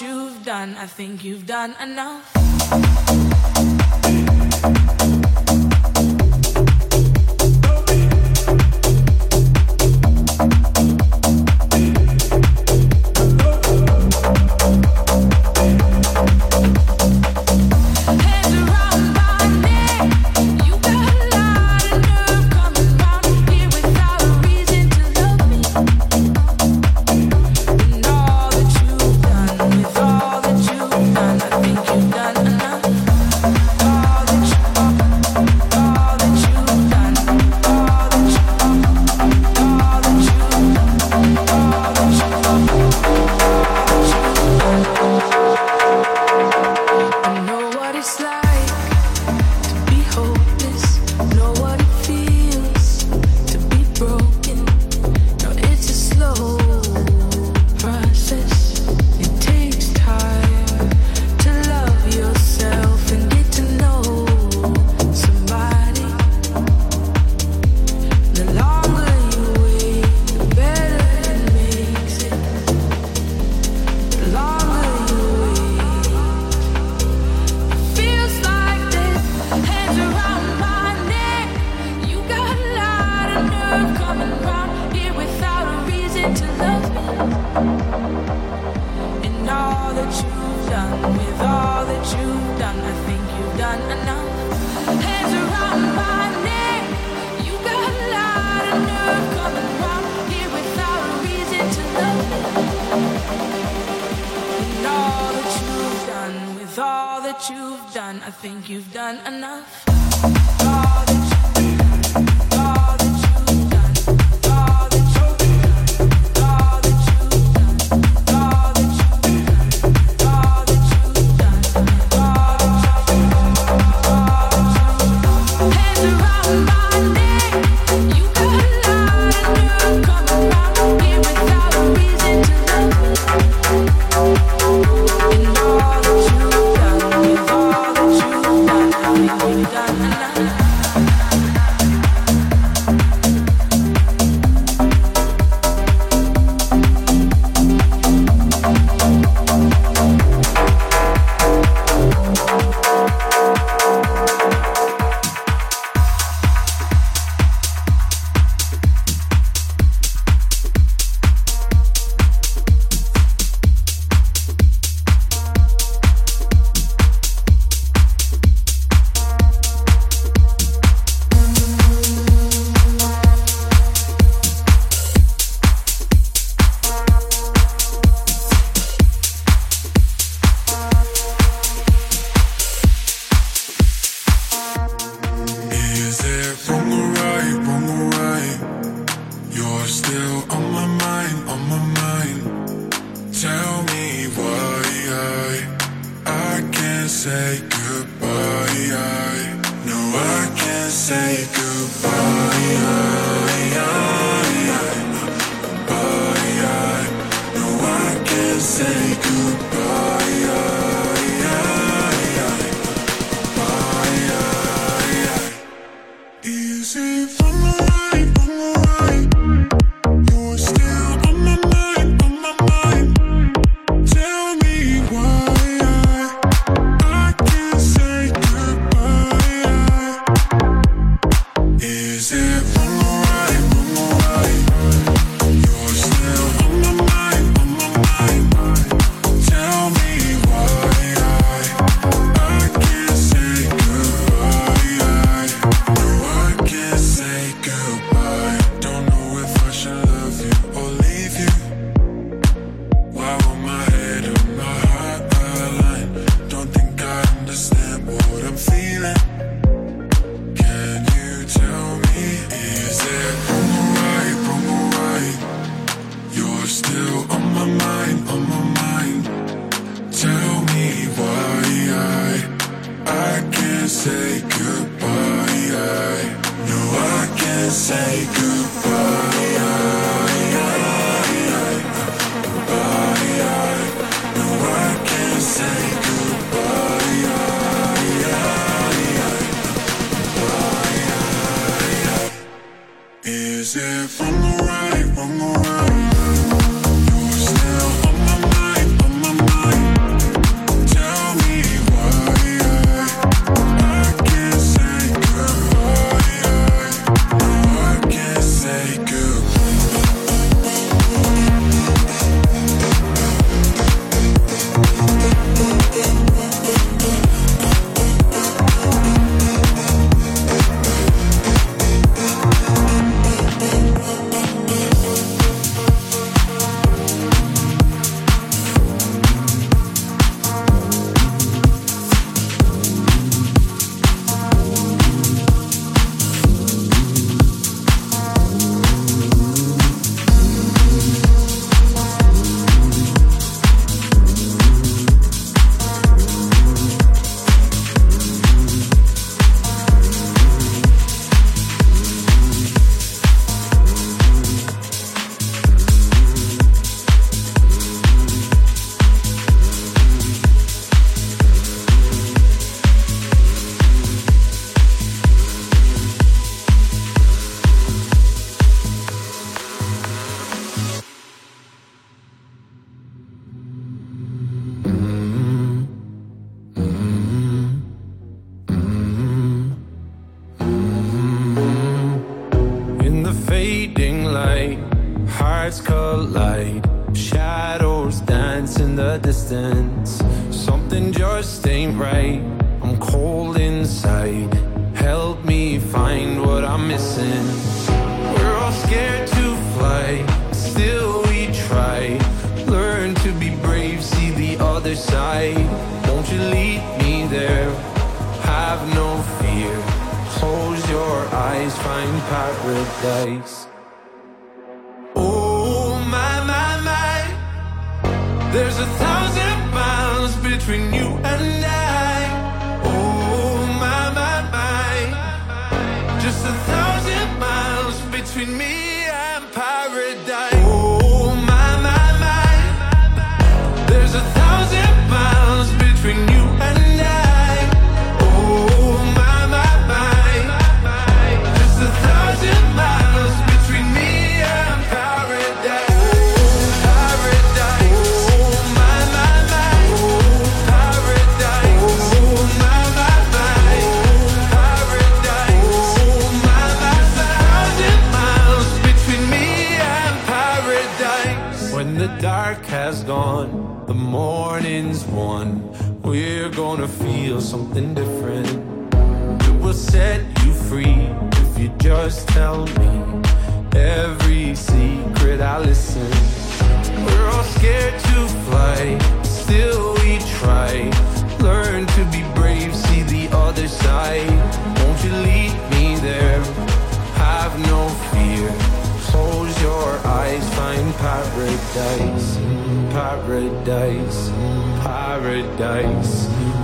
you've done, I think you've done enough. Is it wrong or right, wrong or right? You're still on between you. something different. It will set you free if you just tell me every secret I listen. We're all scared to fly, still we try. Learn to be brave, see the other side. Won't you lead me there? Have no fear. Close your eyes, find paradise, paradise, paradise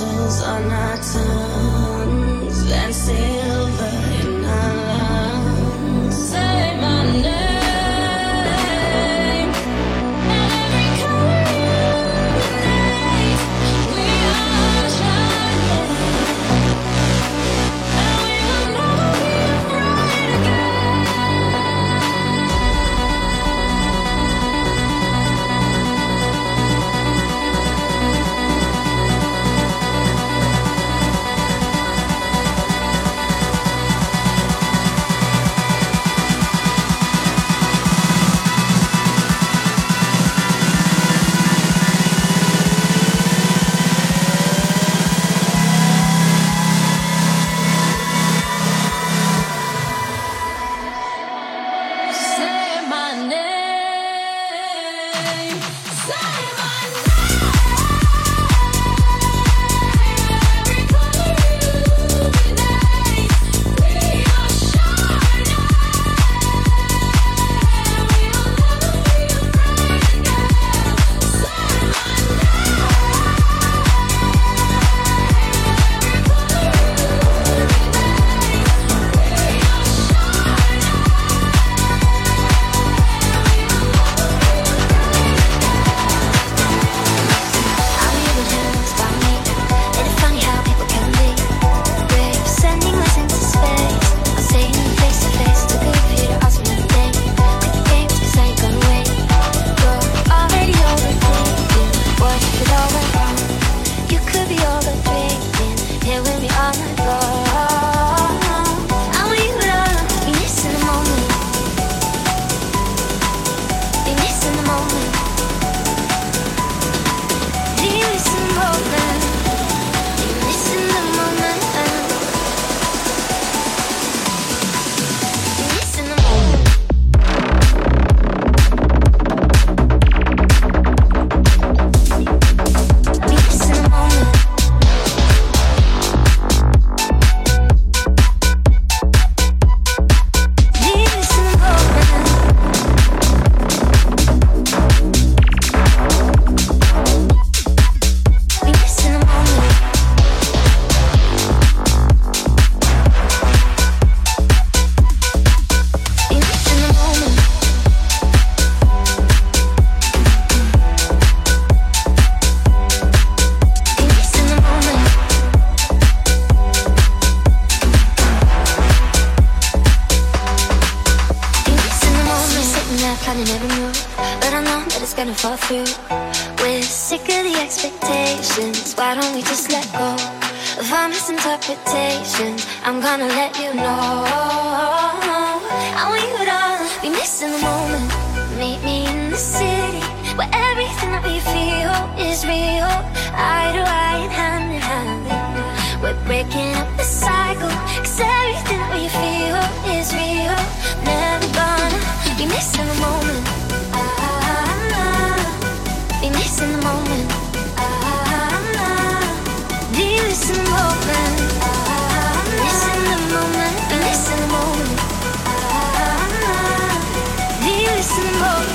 On our tongues and silver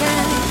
again.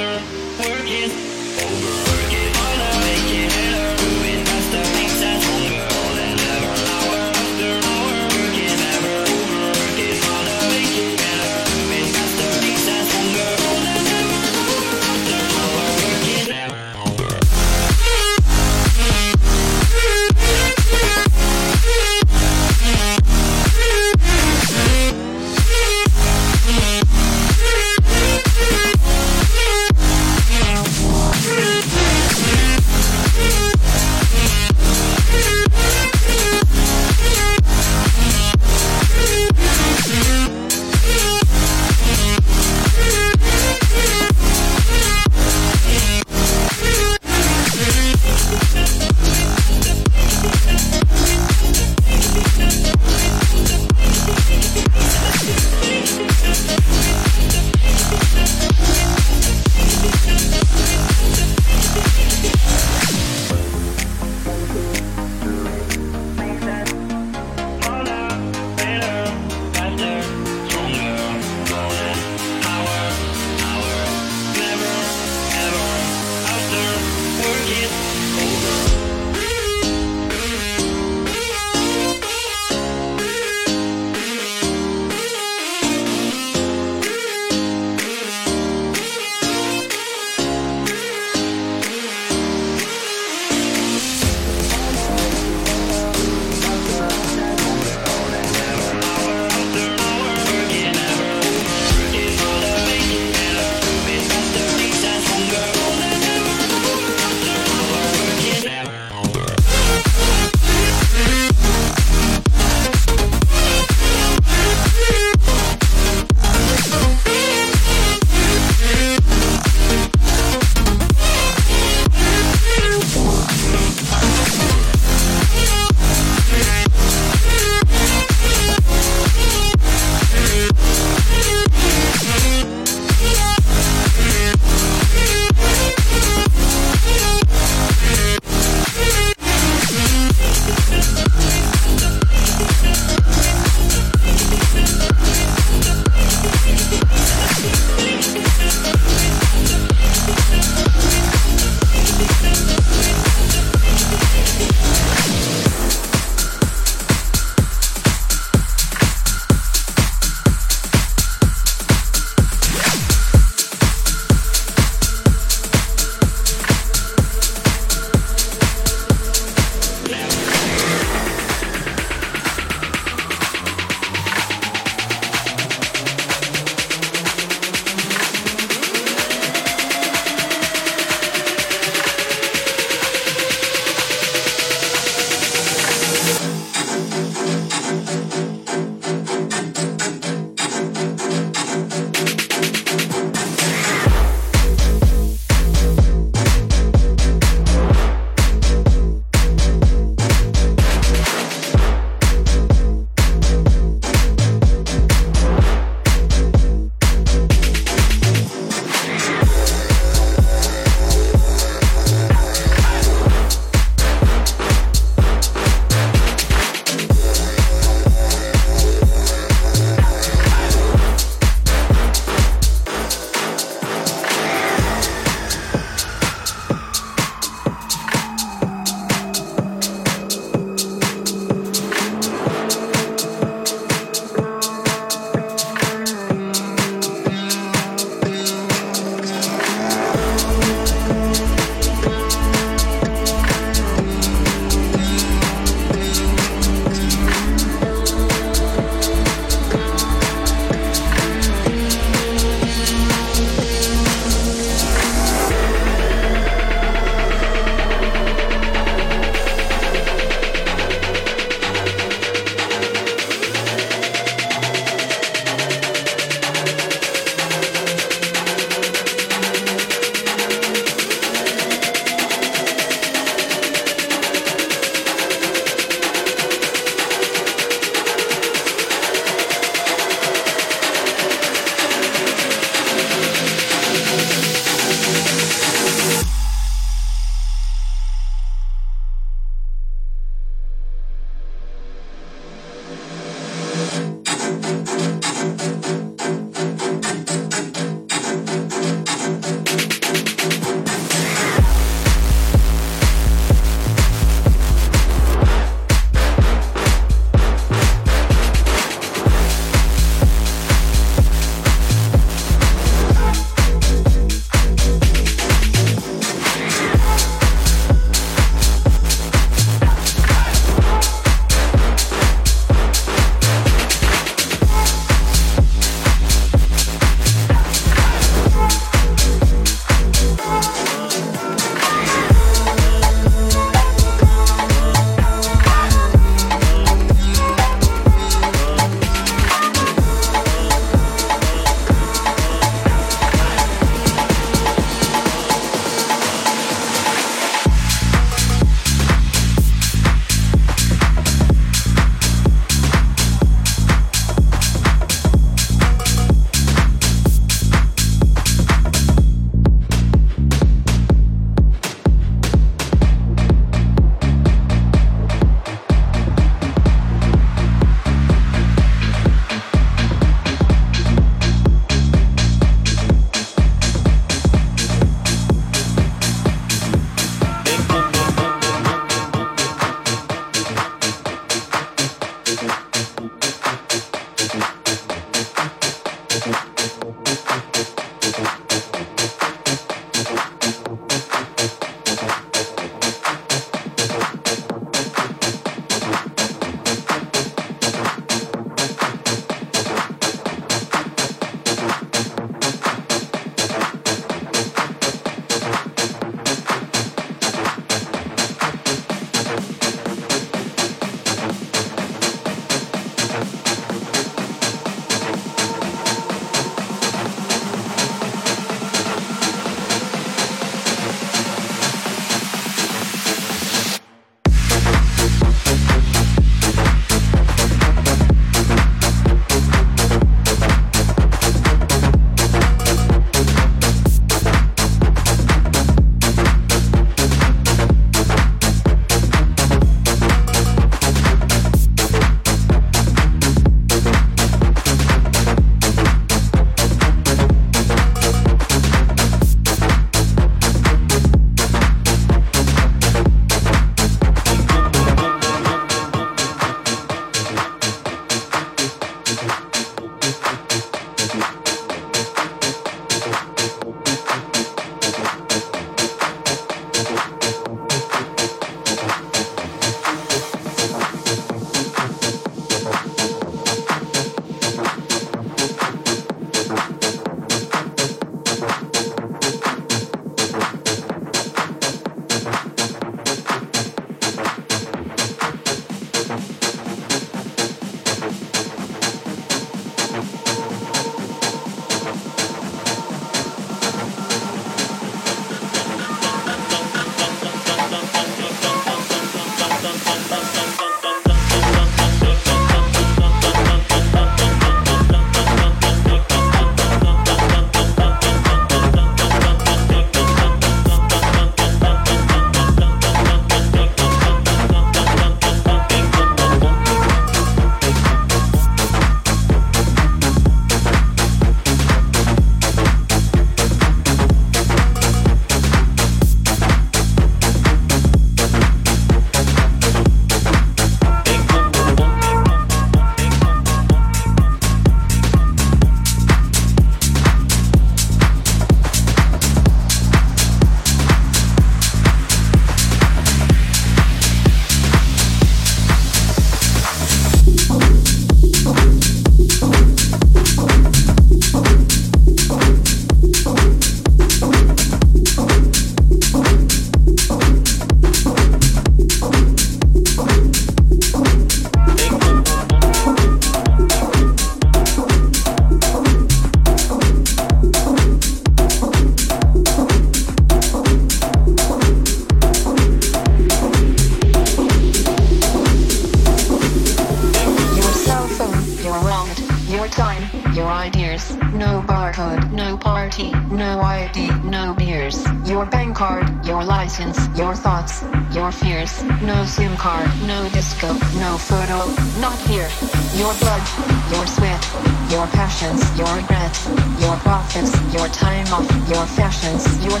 Your fashions, your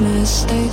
mistake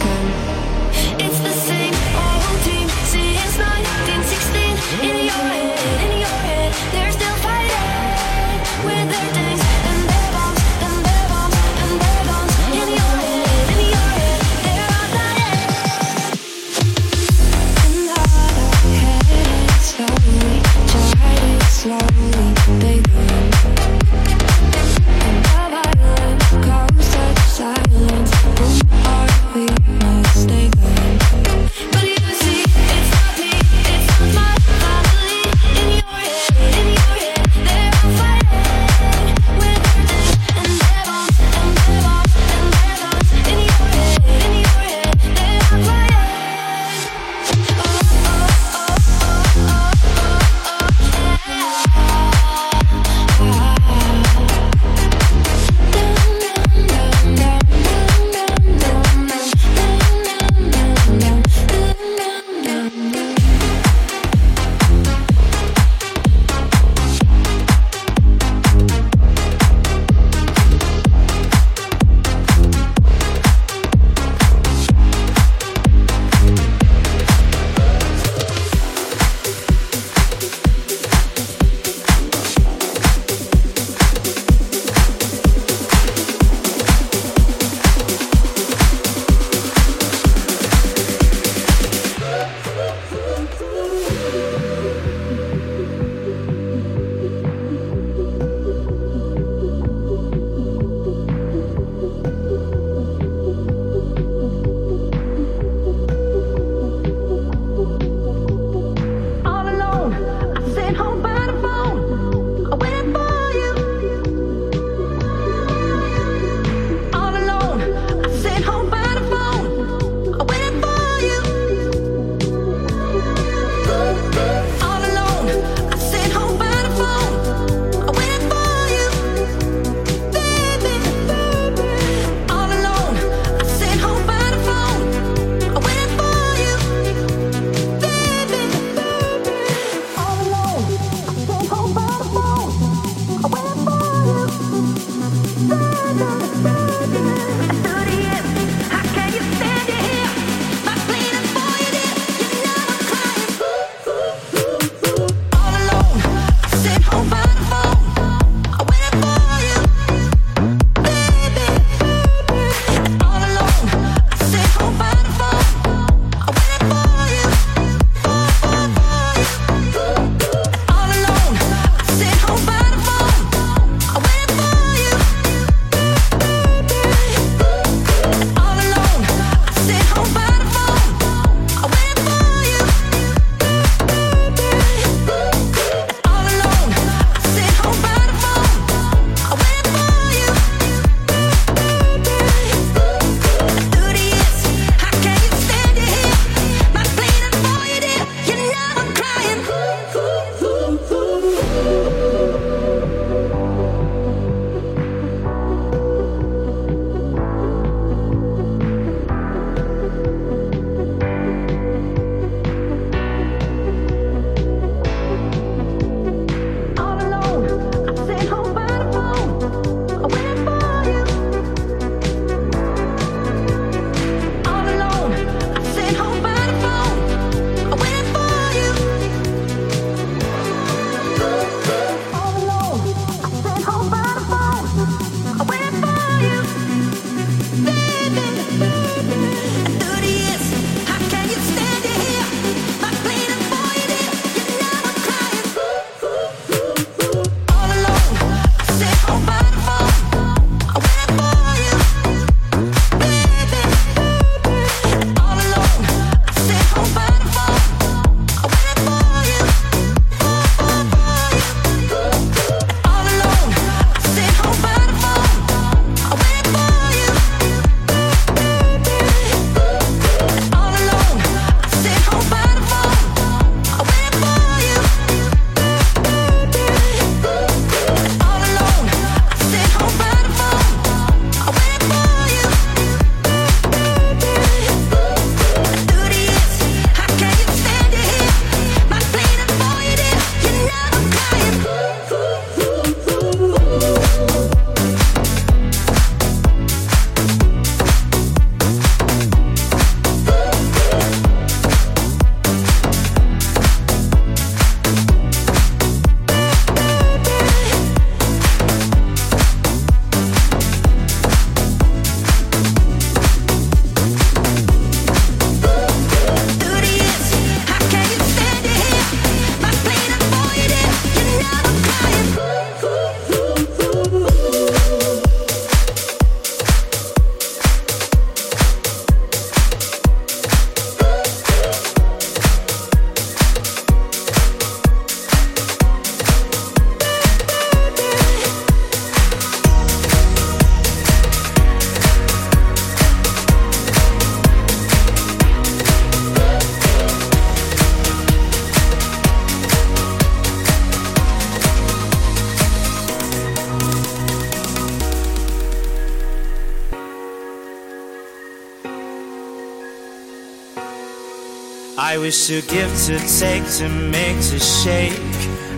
I wish to give, to take, to make, to shake.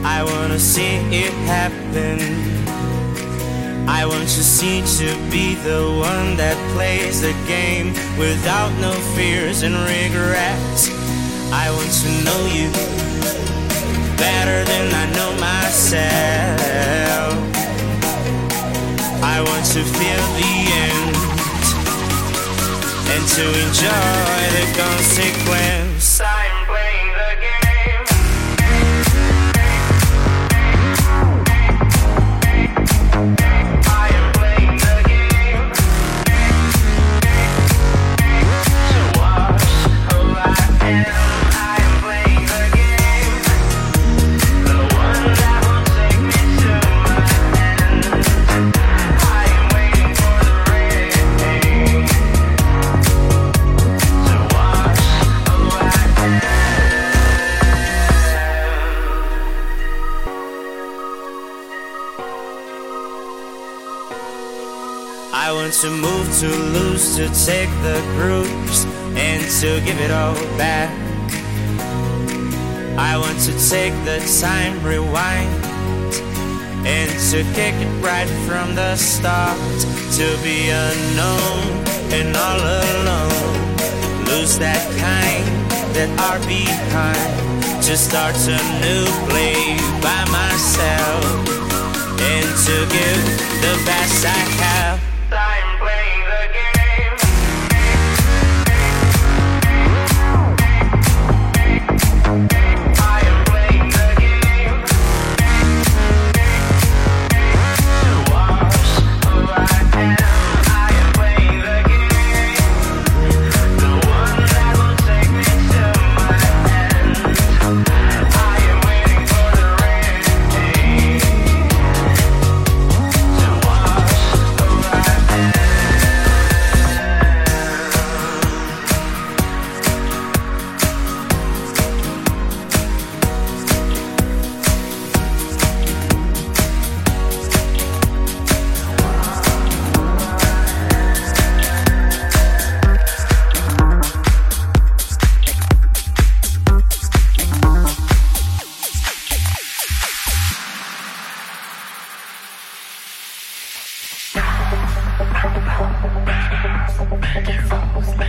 I wanna see it happen. I want to see to be the one that plays the game without no fears and regrets. I want to know you better than I know myself. I want to feel the end and to enjoy the consequence. To move, to lose, to take the grooves and to give it all back. I want to take the time, rewind, and to kick it right from the start. To be unknown and all alone. Lose that kind that are behind. To start a new play by myself and to give the best I have. It falls